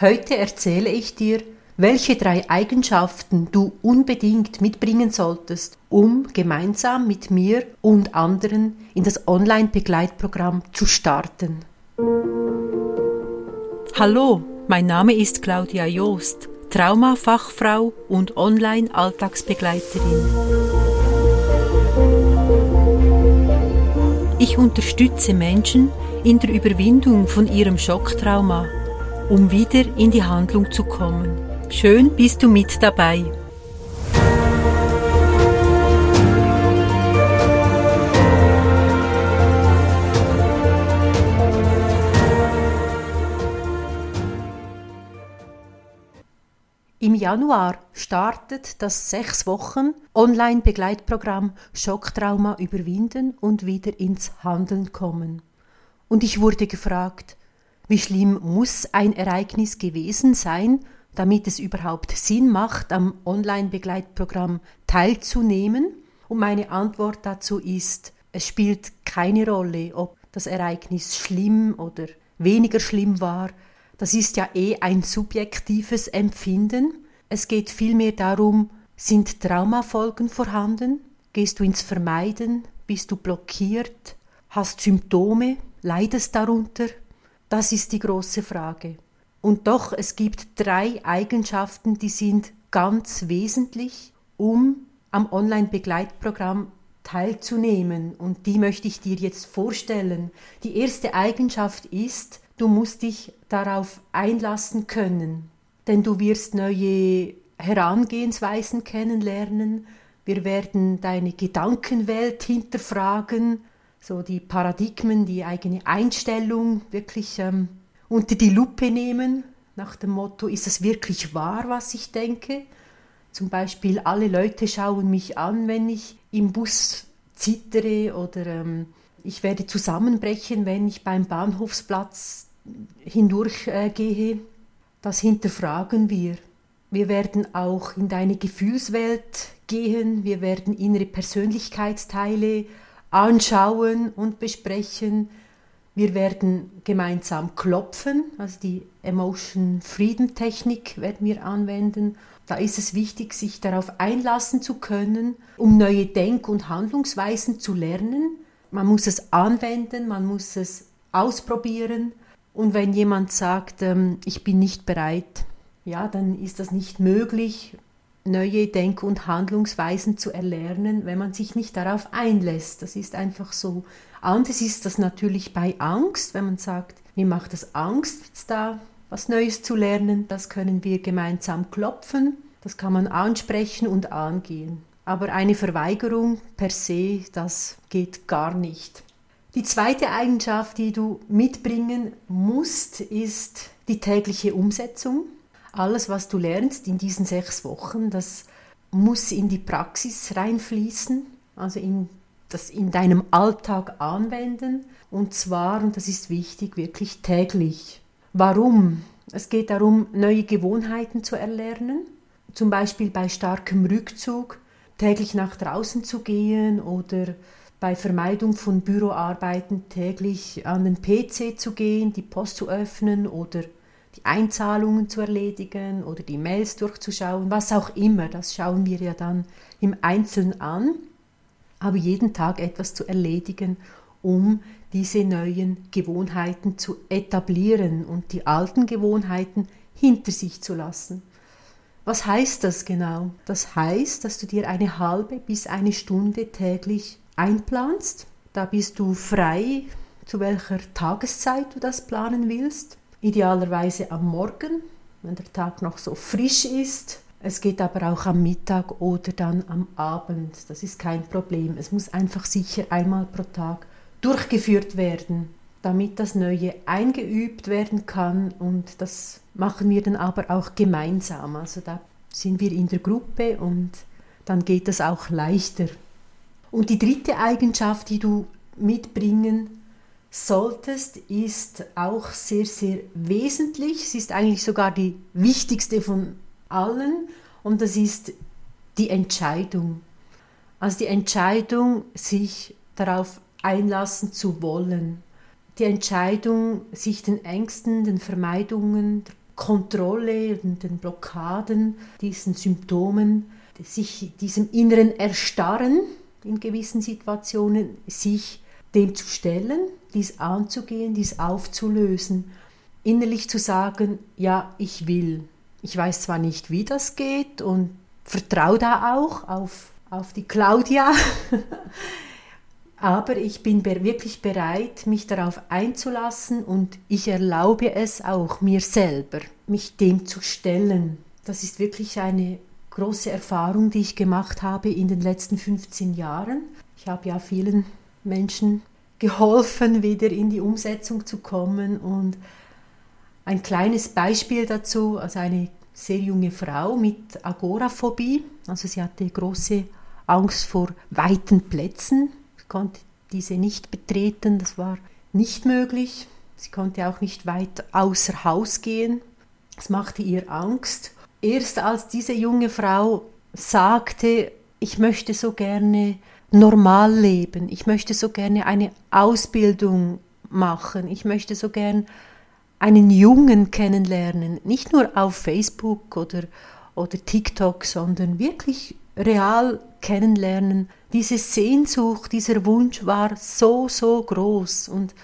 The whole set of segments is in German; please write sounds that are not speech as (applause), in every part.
Heute erzähle ich dir, welche drei Eigenschaften du unbedingt mitbringen solltest, um gemeinsam mit mir und anderen in das Online-Begleitprogramm zu starten. Hallo, mein Name ist Claudia Joost, Traumafachfrau und Online-Alltagsbegleiterin. Ich unterstütze Menschen in der Überwindung von ihrem Schocktrauma um wieder in die Handlung zu kommen. Schön bist du mit dabei. Im Januar startet das sechs Wochen Online-Begleitprogramm Schocktrauma überwinden und wieder ins Handeln kommen. Und ich wurde gefragt, wie schlimm muss ein Ereignis gewesen sein, damit es überhaupt Sinn macht, am Online-Begleitprogramm teilzunehmen? Und meine Antwort dazu ist, es spielt keine Rolle, ob das Ereignis schlimm oder weniger schlimm war. Das ist ja eh ein subjektives Empfinden. Es geht vielmehr darum, sind Traumafolgen vorhanden? Gehst du ins Vermeiden? Bist du blockiert? Hast Symptome? Leidest darunter? Das ist die große Frage. Und doch, es gibt drei Eigenschaften, die sind ganz wesentlich, um am Online-Begleitprogramm teilzunehmen. Und die möchte ich dir jetzt vorstellen. Die erste Eigenschaft ist, du musst dich darauf einlassen können. Denn du wirst neue Herangehensweisen kennenlernen. Wir werden deine Gedankenwelt hinterfragen so die Paradigmen, die eigene Einstellung wirklich ähm, unter die Lupe nehmen, nach dem Motto, ist es wirklich wahr, was ich denke? Zum Beispiel, alle Leute schauen mich an, wenn ich im Bus zittere oder ähm, ich werde zusammenbrechen, wenn ich beim Bahnhofsplatz hindurchgehe. Äh, das hinterfragen wir. Wir werden auch in deine Gefühlswelt gehen, wir werden innere Persönlichkeitsteile anschauen und besprechen. Wir werden gemeinsam klopfen, also die Emotion Freedom Technik werden wir anwenden. Da ist es wichtig, sich darauf einlassen zu können, um neue Denk- und Handlungsweisen zu lernen. Man muss es anwenden, man muss es ausprobieren. Und wenn jemand sagt, ähm, ich bin nicht bereit, ja, dann ist das nicht möglich neue Denk- und Handlungsweisen zu erlernen, wenn man sich nicht darauf einlässt. Das ist einfach so. Anders ist das natürlich bei Angst, wenn man sagt, mir macht es Angst, da was Neues zu lernen. Das können wir gemeinsam klopfen, das kann man ansprechen und angehen. Aber eine Verweigerung per se, das geht gar nicht. Die zweite Eigenschaft, die du mitbringen musst, ist die tägliche Umsetzung alles, was du lernst in diesen sechs Wochen, das muss in die Praxis reinfließen, also in das in deinem Alltag anwenden und zwar, und das ist wichtig, wirklich täglich. Warum? Es geht darum, neue Gewohnheiten zu erlernen, zum Beispiel bei starkem Rückzug täglich nach draußen zu gehen oder bei Vermeidung von Büroarbeiten täglich an den PC zu gehen, die Post zu öffnen oder die Einzahlungen zu erledigen oder die Mails durchzuschauen, was auch immer, das schauen wir ja dann im Einzelnen an, aber jeden Tag etwas zu erledigen, um diese neuen Gewohnheiten zu etablieren und die alten Gewohnheiten hinter sich zu lassen. Was heißt das genau? Das heißt, dass du dir eine halbe bis eine Stunde täglich einplanst. Da bist du frei, zu welcher Tageszeit du das planen willst. Idealerweise am Morgen, wenn der Tag noch so frisch ist. Es geht aber auch am Mittag oder dann am Abend. Das ist kein Problem. Es muss einfach sicher einmal pro Tag durchgeführt werden, damit das Neue eingeübt werden kann. Und das machen wir dann aber auch gemeinsam. Also da sind wir in der Gruppe und dann geht das auch leichter. Und die dritte Eigenschaft, die du mitbringen solltest, ist auch sehr, sehr wesentlich. Sie ist eigentlich sogar die wichtigste von allen und das ist die Entscheidung. Also die Entscheidung, sich darauf einlassen zu wollen. Die Entscheidung, sich den Ängsten, den Vermeidungen, der Kontrolle und den Blockaden, diesen Symptomen, sich diesem inneren Erstarren in gewissen Situationen, sich dem zu stellen, dies anzugehen, dies aufzulösen, innerlich zu sagen, ja, ich will. Ich weiß zwar nicht, wie das geht und vertraue da auch auf, auf die Claudia, (laughs) aber ich bin wirklich bereit, mich darauf einzulassen und ich erlaube es auch mir selber, mich dem zu stellen. Das ist wirklich eine große Erfahrung, die ich gemacht habe in den letzten 15 Jahren. Ich habe ja vielen Menschen geholfen, wieder in die Umsetzung zu kommen und ein kleines Beispiel dazu, also eine sehr junge Frau mit Agoraphobie, also sie hatte große Angst vor weiten Plätzen, konnte diese nicht betreten, das war nicht möglich. Sie konnte auch nicht weit außer Haus gehen. Das machte ihr Angst. Erst als diese junge Frau sagte, ich möchte so gerne normal leben, ich möchte so gerne eine Ausbildung machen, ich möchte so gern einen Jungen kennenlernen, nicht nur auf Facebook oder, oder TikTok, sondern wirklich real kennenlernen. Diese Sehnsucht, dieser Wunsch war so, so groß. Und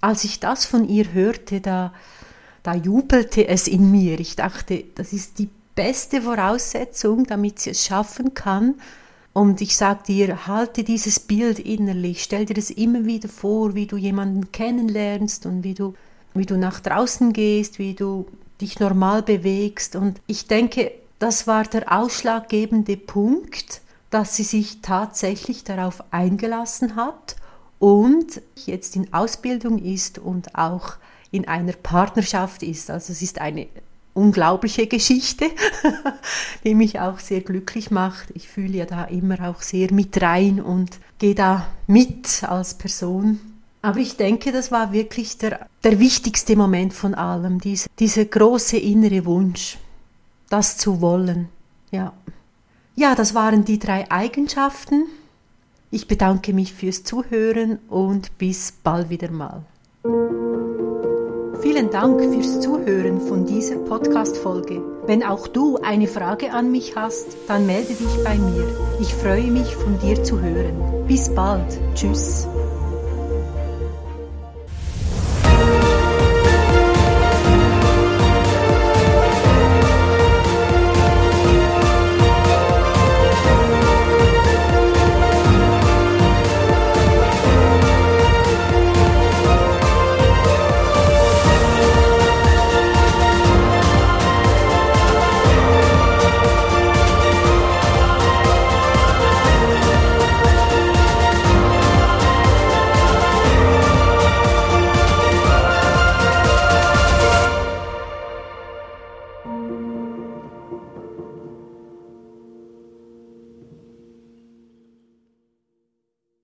als ich das von ihr hörte, da, da jubelte es in mir. Ich dachte, das ist die beste Voraussetzung, damit sie es schaffen kann. Und ich sage dir, halte dieses Bild innerlich, stell dir das immer wieder vor, wie du jemanden kennenlernst und wie du, wie du nach draußen gehst, wie du dich normal bewegst. Und ich denke, das war der ausschlaggebende Punkt, dass sie sich tatsächlich darauf eingelassen hat und jetzt in Ausbildung ist und auch in einer Partnerschaft ist. Also es ist eine unglaubliche Geschichte, (laughs) die mich auch sehr glücklich macht. Ich fühle ja da immer auch sehr mit rein und gehe da mit als Person. Aber ich denke, das war wirklich der, der wichtigste Moment von allem, diese, dieser große innere Wunsch das zu wollen. Ja. Ja, das waren die drei Eigenschaften. Ich bedanke mich fürs Zuhören und bis bald wieder mal. Vielen Dank fürs Zuhören von dieser Podcast-Folge. Wenn auch du eine Frage an mich hast, dann melde dich bei mir. Ich freue mich, von dir zu hören. Bis bald. Tschüss.